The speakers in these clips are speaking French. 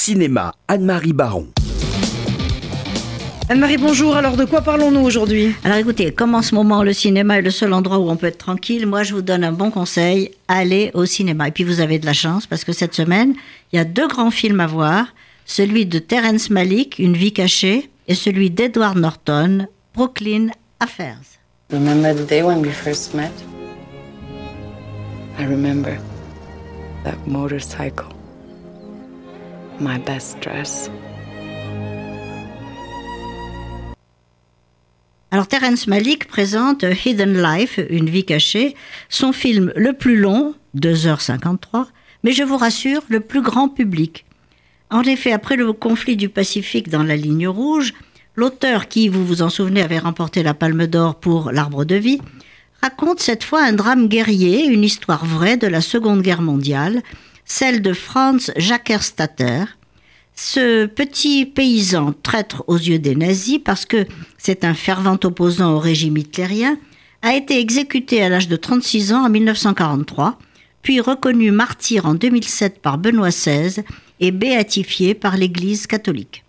Cinéma, Anne-Marie Baron. Anne-Marie, bonjour. Alors, de quoi parlons-nous aujourd'hui? Alors écoutez, comme en ce moment le cinéma est le seul endroit où on peut être tranquille, moi je vous donne un bon conseil, allez au cinéma. Et puis vous avez de la chance parce que cette semaine, il y a deux grands films à voir, celui de Terence Malick, Une vie cachée, et celui d'Edward Norton, Brooklyn Affairs. Remember the day when we first met? I remember that motorcycle, my best dress. Alors Terence Malick présente Hidden Life, Une vie cachée, son film le plus long, 2h53, mais je vous rassure, le plus grand public. En effet, après le conflit du Pacifique dans la ligne rouge, l'auteur qui, vous vous en souvenez, avait remporté la Palme d'Or pour L'Arbre de vie, raconte cette fois un drame guerrier, une histoire vraie de la Seconde Guerre mondiale, celle de Franz Jackerstatter, ce petit paysan traître aux yeux des nazis parce que c'est un fervent opposant au régime hitlérien, a été exécuté à l'âge de 36 ans en 1943, puis reconnu martyr en 2007 par Benoît XVI et béatifié par l'Église catholique.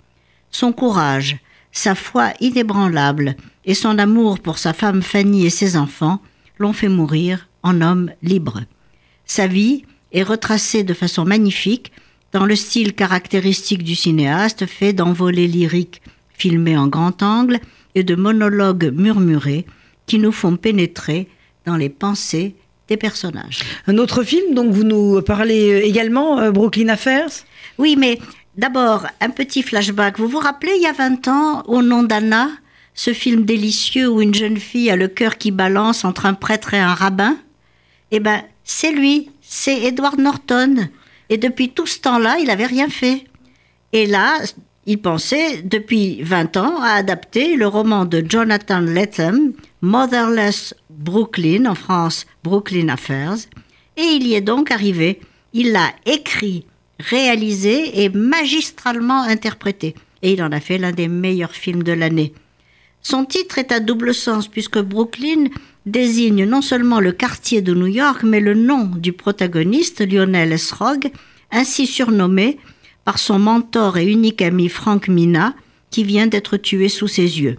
Son courage, sa foi inébranlable et son amour pour sa femme Fanny et ses enfants l'ont fait mourir en homme libre. Sa vie est retracée de façon magnifique dans le style caractéristique du cinéaste, fait d'envolées lyriques filmées en grand angle et de monologues murmurés qui nous font pénétrer dans les pensées des personnages. Un autre film, donc vous nous parlez également, euh, Brooklyn Affairs? Oui, mais d'abord, un petit flashback. Vous vous rappelez, il y a 20 ans, Au nom d'Anna, ce film délicieux où une jeune fille a le cœur qui balance entre un prêtre et un rabbin? Eh ben, c'est lui, c'est Edward Norton. Et depuis tout ce temps-là, il n'avait rien fait. Et là, il pensait, depuis 20 ans, à adapter le roman de Jonathan Lethem, Motherless Brooklyn, en France, Brooklyn Affairs. Et il y est donc arrivé. Il l'a écrit, réalisé et magistralement interprété. Et il en a fait l'un des meilleurs films de l'année. Son titre est à double sens puisque Brooklyn désigne non seulement le quartier de New York, mais le nom du protagoniste, Lionel Esrog, ainsi surnommé par son mentor et unique ami Frank Mina, qui vient d'être tué sous ses yeux.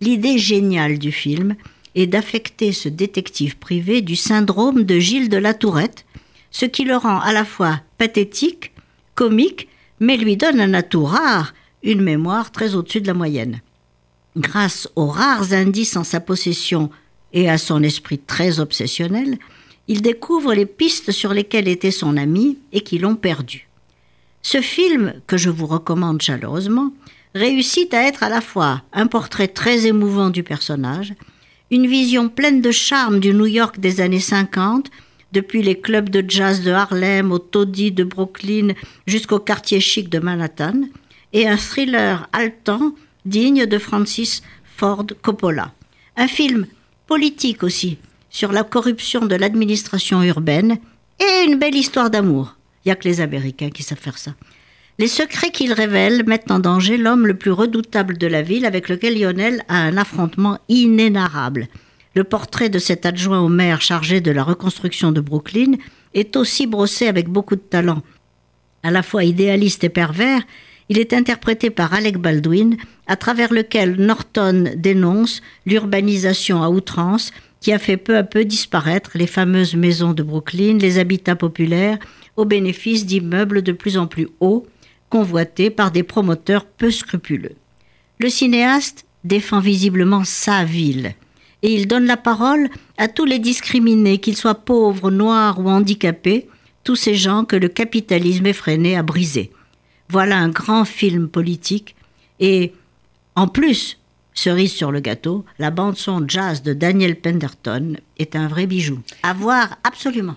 L'idée géniale du film est d'affecter ce détective privé du syndrome de Gilles de la Tourette, ce qui le rend à la fois pathétique, comique, mais lui donne un atout rare, une mémoire très au-dessus de la moyenne. Grâce aux rares indices en sa possession et à son esprit très obsessionnel, il découvre les pistes sur lesquelles était son ami et qui l'ont perdu. Ce film, que je vous recommande chaleureusement, réussit à être à la fois un portrait très émouvant du personnage, une vision pleine de charme du New York des années 50, depuis les clubs de jazz de Harlem au taudis de Brooklyn jusqu'au quartier chic de Manhattan, et un thriller haletant digne de Francis Ford Coppola. Un film politique aussi, sur la corruption de l'administration urbaine, et une belle histoire d'amour. Il n'y a que les Américains qui savent faire ça. Les secrets qu'il révèle mettent en danger l'homme le plus redoutable de la ville avec lequel Lionel a un affrontement inénarrable. Le portrait de cet adjoint au maire chargé de la reconstruction de Brooklyn est aussi brossé avec beaucoup de talent. À la fois idéaliste et pervers, il est interprété par Alec Baldwin, à travers lequel Norton dénonce l'urbanisation à outrance qui a fait peu à peu disparaître les fameuses maisons de Brooklyn, les habitats populaires, au bénéfice d'immeubles de plus en plus hauts, convoités par des promoteurs peu scrupuleux. Le cinéaste défend visiblement sa ville, et il donne la parole à tous les discriminés, qu'ils soient pauvres, noirs ou handicapés, tous ces gens que le capitalisme effréné a brisés. Voilà un grand film politique, et en plus, cerise sur le gâteau, la bande son jazz de Daniel Penderton est un vrai bijou. À voir absolument.